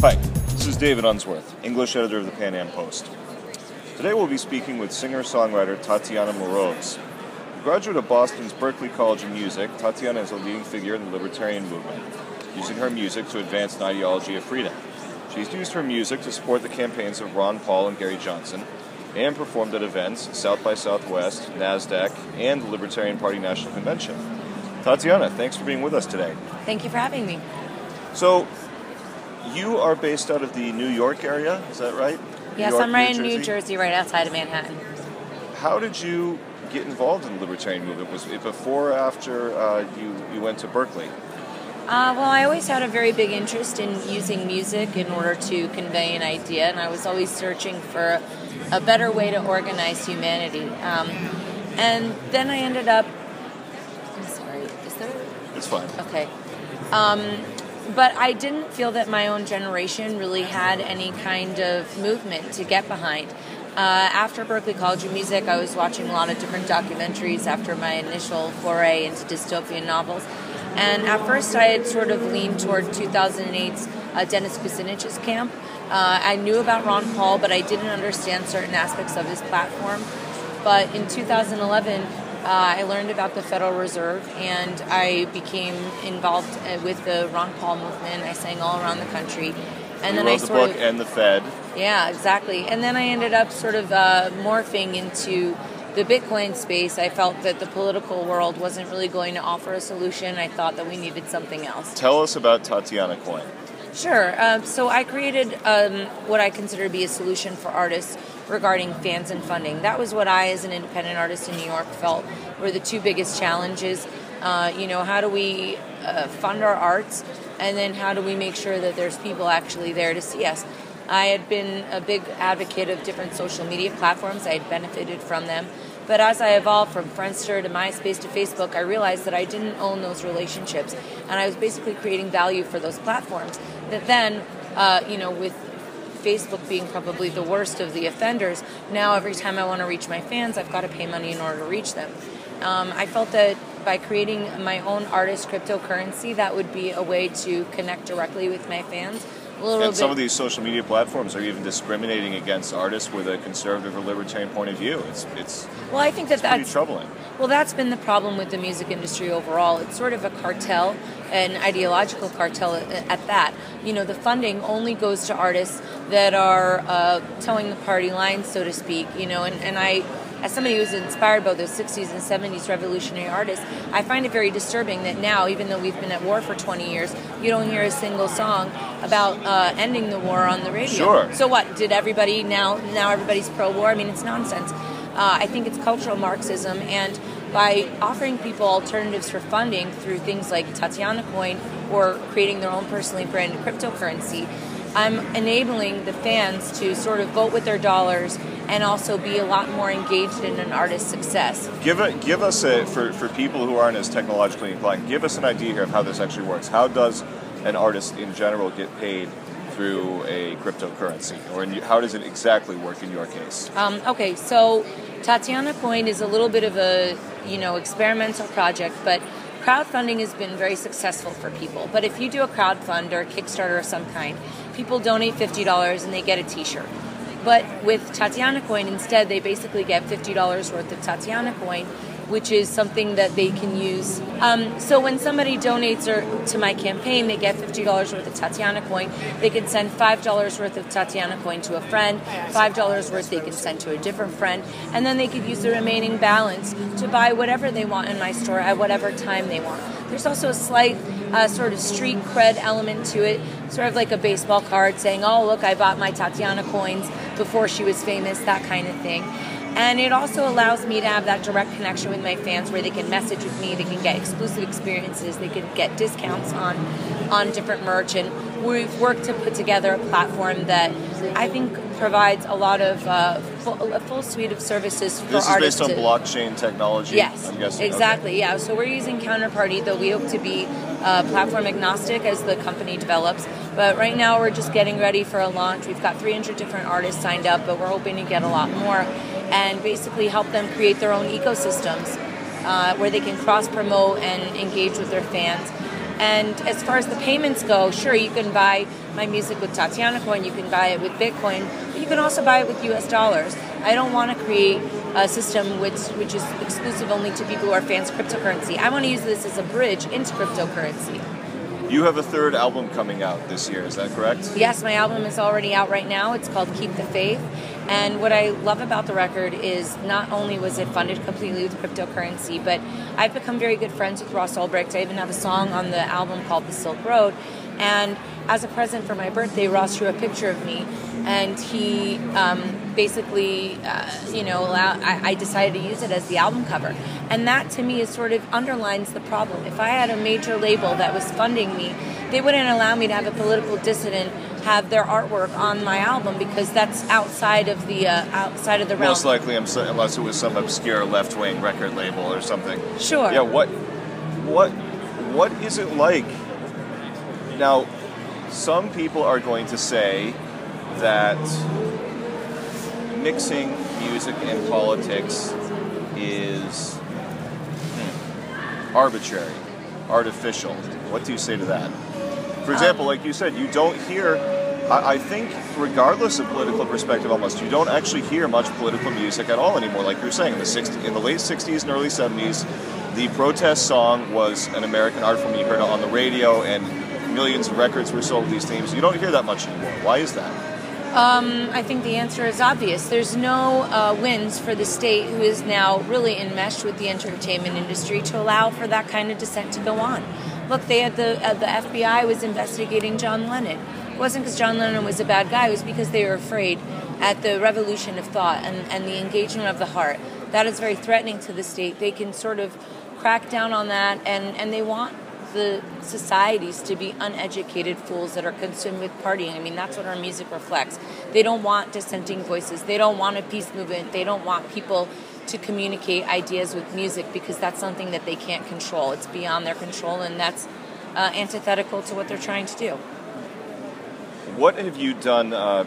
Hi, this is David Unsworth, English editor of the Pan Am Post. Today we'll be speaking with singer songwriter Tatiana Moroz. A graduate of Boston's Berklee College of Music, Tatiana is a leading figure in the libertarian movement, using her music to advance an ideology of freedom. She's used her music to support the campaigns of Ron Paul and Gary Johnson, and performed at events South by Southwest, NASDAQ, and the Libertarian Party National Convention. Tatiana, thanks for being with us today. Thank you for having me. So, you are based out of the New York area, is that right? Yes, York, I'm right in New Jersey, right outside of Manhattan. How did you get involved in the libertarian movement? Was it before or after uh, you, you went to Berklee? Uh, well, I always had a very big interest in using music in order to convey an idea, and I was always searching for a better way to organize humanity. Um, and then I ended up. I'm sorry, is there. It's fine. Okay. Um, but I didn't feel that my own generation really had any kind of movement to get behind. Uh, after Berklee College of Music, I was watching a lot of different documentaries after my initial foray into dystopian novels. And at first, I had sort of leaned toward 2008's uh, Dennis Kucinich's camp. Uh, I knew about Ron Paul, but I didn't understand certain aspects of his platform. But in 2011, uh, I learned about the Federal Reserve and I became involved uh, with the Ron Paul movement. I sang all around the country. And you then I the sort book of, and the Fed. yeah, exactly. And then I ended up sort of uh, morphing into the Bitcoin space. I felt that the political world wasn't really going to offer a solution. I thought that we needed something else. Tell us about Tatiana Coin. Sure. Um, so I created um, what I consider to be a solution for artists regarding fans and funding. That was what I, as an independent artist in New York, felt were the two biggest challenges. Uh, you know, how do we uh, fund our arts, and then how do we make sure that there's people actually there to see us? I had been a big advocate of different social media platforms. I had benefited from them. But as I evolved from Friendster to MySpace to Facebook, I realized that I didn't own those relationships. And I was basically creating value for those platforms. That then, uh, you know, with Facebook being probably the worst of the offenders, now every time I want to reach my fans, I've got to pay money in order to reach them. Um, I felt that by creating my own artist cryptocurrency, that would be a way to connect directly with my fans. A little And some of these social media platforms are even discriminating against artists with a conservative or libertarian point of view. It's it's well, I think that pretty that's troubling. Well, that's been the problem with the music industry overall. It's sort of a cartel, an ideological cartel at, at that. You know, the funding only goes to artists that are uh, toeing the party line, so to speak. You know, and, and I, as somebody who's inspired by those 60s and 70s revolutionary artists, I find it very disturbing that now, even though we've been at war for 20 years, you don't hear a single song about uh, ending the war on the radio. Sure. So what? Did everybody now? Now everybody's pro-war? I mean, it's nonsense. Uh, I think it's cultural Marxism, and by offering people alternatives for funding through things like Tatiana Coin or creating their own personally branded cryptocurrency, I'm enabling the fans to sort of vote with their dollars and also be a lot more engaged in an artist's success. Give it, give us a for, for people who aren't as technologically inclined. Give us an idea here of how this actually works. How does an artist in general get paid through a cryptocurrency, or in, how does it exactly work in your case? Um, okay, so Tatiana Coin is a little bit of a you know experimental project, but crowdfunding has been very successful for people. But if you do a crowdfund or a Kickstarter of some kind, people donate fifty dollars and they get a T-shirt. But with Tatiana Coin, instead, they basically get fifty dollars worth of Tatiana Coin, which is something that they can use. Um, so when somebody donates or, to my campaign, they get fifty dollars worth of Tatiana Coin. They can send five dollars worth of Tatiana Coin to a friend. Five dollars worth they can send to a different friend, and then they could use the remaining balance to buy whatever they want in my store at whatever time they want. There's also a slight uh, sort of street cred element to it, sort of like a baseball card saying, "Oh, look, I bought my Tatiana coins before she was famous," that kind of thing. And it also allows me to have that direct connection with my fans where they can message with me, they can get exclusive experiences, they can get discounts on on different merch and we've worked to put together a platform that I think provides a lot of uh, full, a full suite of services for This is artists based on blockchain technology. Yes, I'm guessing. Okay. exactly. Yeah, so we're using Counterparty, though we hope to be uh, platform agnostic as the company develops. But right now, we're just getting ready for a launch. We've got 300 different artists signed up, but we're hoping to get a lot more and basically help them create their own ecosystems uh, where they can cross promote and engage with their fans. And as far as the payments go, sure, you can buy my music with Tatiana Coin, you can buy it with Bitcoin, but you can also buy it with US dollars. I don't want to create a system which, which is exclusive only to people who are fans of cryptocurrency. I want to use this as a bridge into cryptocurrency. You have a third album coming out this year, is that correct? Yes, my album is already out right now. It's called Keep the Faith. And what I love about the record is not only was it funded completely with cryptocurrency, but I've become very good friends with Ross Ulbricht. I even have a song on the album called The Silk Road. And as a present for my birthday, Ross drew a picture of me, and he um, basically, uh, you know, allow, I, I, decided to use it as the album cover. And that to me is sort of underlines the problem. If I had a major label that was funding me, they wouldn't allow me to have a political dissident have their artwork on my album because that's outside of the uh, outside of the realm. Most likely, unless it was some obscure left wing record label or something. Sure. Yeah. What what what is it like? Now, some people are going to say that mixing music and politics is hmm, arbitrary, artificial. What do you say to that? For example, like you said, you don't hear. I, I think, regardless of political perspective, almost you don't actually hear much political music at all anymore. Like you're saying, in the 60, in the late '60s and early '70s, the protest song was an American art form. You heard it on the radio, and millions of records were sold with these themes. You don't hear that much anymore. Why is that? Um, I think the answer is obvious. There's no uh, wins for the state, who is now really enmeshed with the entertainment industry, to allow for that kind of dissent to go on. Look, they had the uh, the FBI was investigating John Lennon. Wasn't because John Lennon was a bad guy. It was because they were afraid at the revolution of thought and, and the engagement of the heart. That is very threatening to the state. They can sort of crack down on that, and, and they want the societies to be uneducated fools that are consumed with partying. I mean, that's what our music reflects. They don't want dissenting voices. They don't want a peace movement. They don't want people to communicate ideas with music because that's something that they can't control. It's beyond their control, and that's uh, antithetical to what they're trying to do. What have you done? Uh,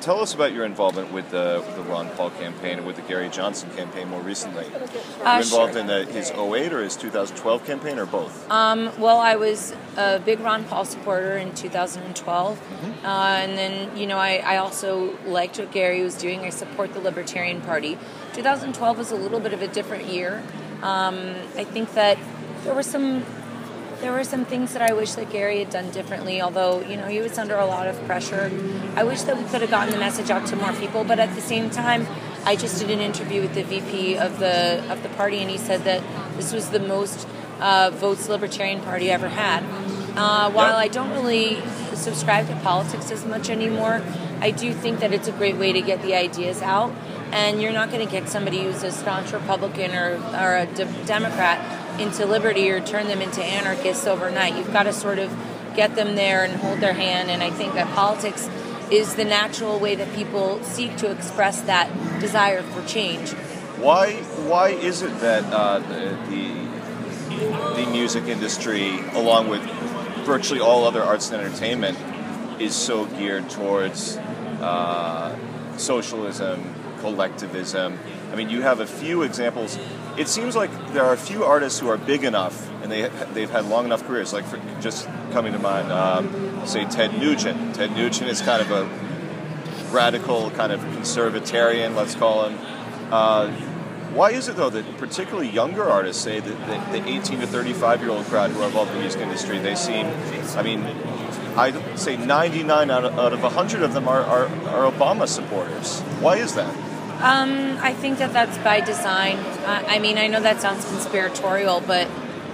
tell us about your involvement with the, the Ron Paul campaign and with the Gary Johnson campaign more recently. Uh, you involved sure. in the, his 08 or his 2012 campaign or both? Um, well, I was a big Ron Paul supporter in 2012. Mm-hmm. Uh, and then, you know, I, I also liked what Gary was doing. I support the Libertarian Party. 2012 was a little bit of a different year. Um, I think that there were some there were some things that I wish that Gary had done differently, although, you know, he was under a lot of pressure. I wish that we could have gotten the message out to more people, but at the same time, I just did an interview with the VP of the of the party, and he said that this was the most uh, votes Libertarian Party ever had. Uh, while I don't really subscribe to politics as much anymore, I do think that it's a great way to get the ideas out. And you're not going to get somebody who's a staunch Republican or, or a de- Democrat into liberty or turn them into anarchists overnight. You've got to sort of get them there and hold their hand. And I think that politics is the natural way that people seek to express that desire for change. Why? Why is it that uh, the, the music industry, along with virtually all other arts and entertainment, is so geared towards uh, socialism, collectivism? I mean, you have a few examples it seems like there are a few artists who are big enough and they they've had long enough careers. Like for, just coming to mind, um, say Ted Nugent. Ted Nugent is kind of a radical, kind of conservatarian, let's call him. Uh, why is it though that particularly younger artists say that the, the 18 to 35 year old crowd who are involved in the music industry, they seem, I mean, I'd say 99 out of, out of 100 of them are, are, are Obama supporters. Why is that? Um, I think that that's by design. I mean, I know that sounds conspiratorial, but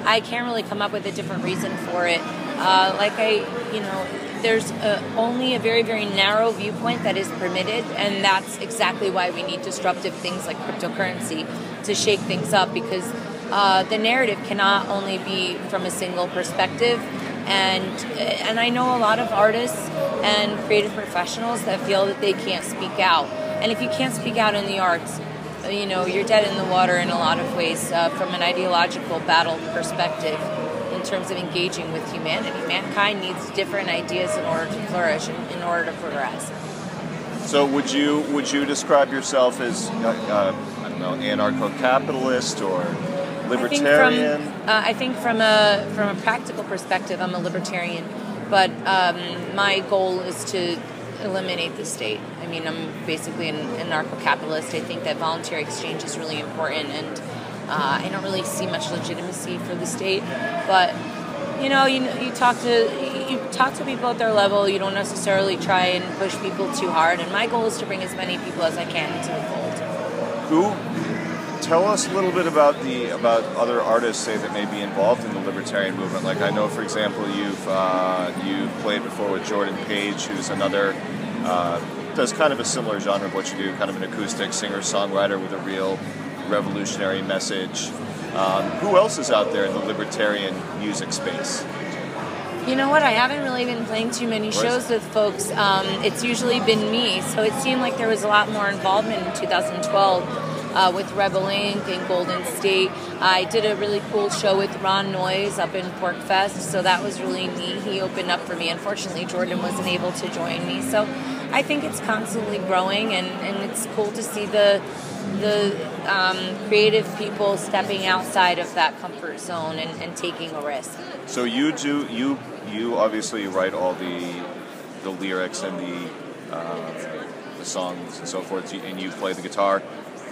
I can't really come up with a different reason for it. Uh, like I, you know, there's a, only a very, very narrow viewpoint that is permitted, and that's exactly why we need disruptive things like cryptocurrency to shake things up because uh, the narrative cannot only be from a single perspective. And and I know a lot of artists and creative professionals that feel that they can't speak out and if you can't speak out in the arts, you know, you're dead in the water in a lot of ways uh, from an ideological battle perspective in terms of engaging with humanity. Mankind needs different ideas in order to flourish and in order to progress. So, would you would you describe yourself as uh, uh, I don't know anarcho-capitalist or libertarian? I think from, uh, I think from a from a practical perspective, I'm a libertarian, but um, my goal is to eliminate the state. I mean, I'm basically an anarcho-capitalist. I think that voluntary exchange is really important, and uh, I don't really see much legitimacy for the state. But you know, you you talk to you talk to people at their level. You don't necessarily try and push people too hard. And my goal is to bring as many people as I can into the fold. Who? Tell us a little bit about the about other artists, say that may be involved in the libertarian movement. Like I know, for example, you've uh, you played before with Jordan Page, who's another uh, does kind of a similar genre of what you do, kind of an acoustic singer songwriter with a real revolutionary message. Um, who else is out there in the libertarian music space? You know what? I haven't really been playing too many shows with folks. Um, it's usually been me, so it seemed like there was a lot more involvement in 2012 uh, with Rebel Inc. and Golden State. I did a really cool show with Ron Noyes up in PorcFest, so that was really neat. He opened up for me. Unfortunately, Jordan wasn't able to join me, so I think it's constantly growing, and, and it's cool to see the the um, creative people stepping outside of that comfort zone and, and taking a risk. So you do you you obviously write all the the lyrics and the uh, the songs and so forth, and you play the guitar.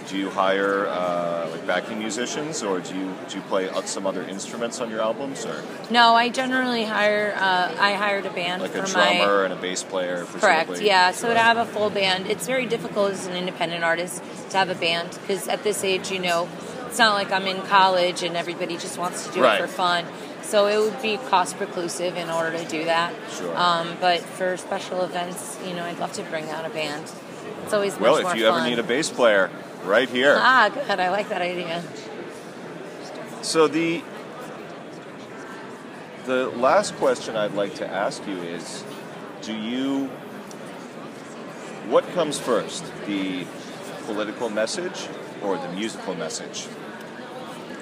Do you hire uh, like backing musicians, or do you do you play some other instruments on your albums? Or no, I generally hire. Uh, I hired a band like for a drummer my, and a bass player. Correct. Yeah. So to have a full band, it's very difficult as an independent artist to have a band because at this age, you know, it's not like I'm in college and everybody just wants to do right. it for fun. So it would be cost preclusive in order to do that. Sure. Um, but for special events, you know, I'd love to bring out a band. It's always well. if you fun. ever need a bass player, right here. Ah, good. I like that idea. So the the last question I'd like to ask you is, do you what comes first, the political message or the musical message?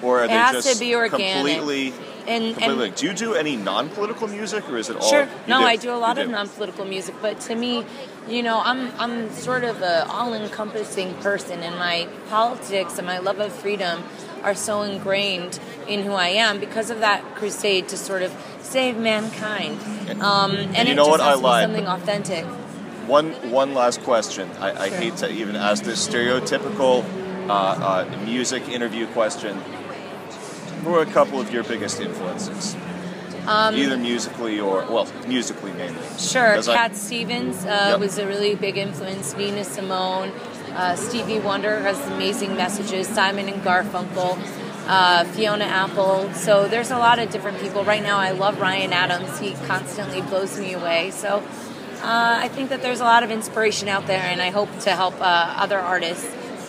Or are it they just to be organic. completely and, and do you do any non-political music, or is it all? Sure. you No, do? I do a lot You of do. non-political music, but to me, you know, I'm I'm sort of an all-encompassing person, and my politics and my love of freedom are so ingrained in who I am because of that crusade to sort of save mankind. Um, and, you it know what? I lied. something authentic. One one last question. I, I Sure. hate to even ask this stereotypical uh, uh, music interview question. Who are a couple of your biggest influences? Um, Either musically or well, musically mainly. Sure, 'Cause I- Cat Stevens uh, Yep. was a really big influence. Nina Simone, uh, Stevie Wonder has amazing messages. Simon and Garfunkel, uh, Fiona Apple. So there's a lot of different people. Right now, I love Ryan Adams. He constantly blows me away. So uh, I think that there's a lot of inspiration out there, and I hope to help uh, other artists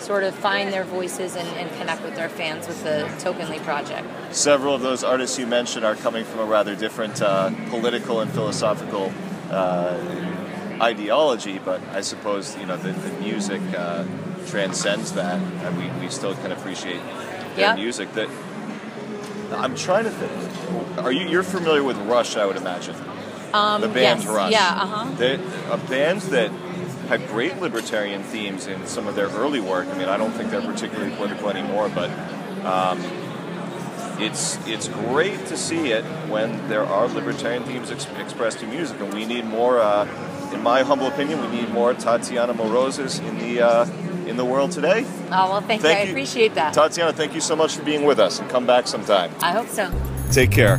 sort of find their voices and, and connect with their fans with the Tokenly project. Several of those artists you mentioned are coming from a rather different uh, political and philosophical uh, ideology, but I suppose you know the, the music uh, transcends that, and we, we still can appreciate their Yep. music. That I'm trying to think. Are you you're familiar with Rush? I would imagine Um, the band yes. Rush. Yeah, uh huh. A band that had great libertarian themes in some of their early work. I mean, I don't think they're particularly political anymore, but um, it's it's great to see it when there are libertarian themes ex- expressed in music, and we need more. Uh, in my humble opinion, we need more Tatiana Moroses in the uh, in the world today. Oh, well, thank, Thank you. I appreciate that. Tatiana, thank you so much for being with us, and come back sometime. I hope so. Take care.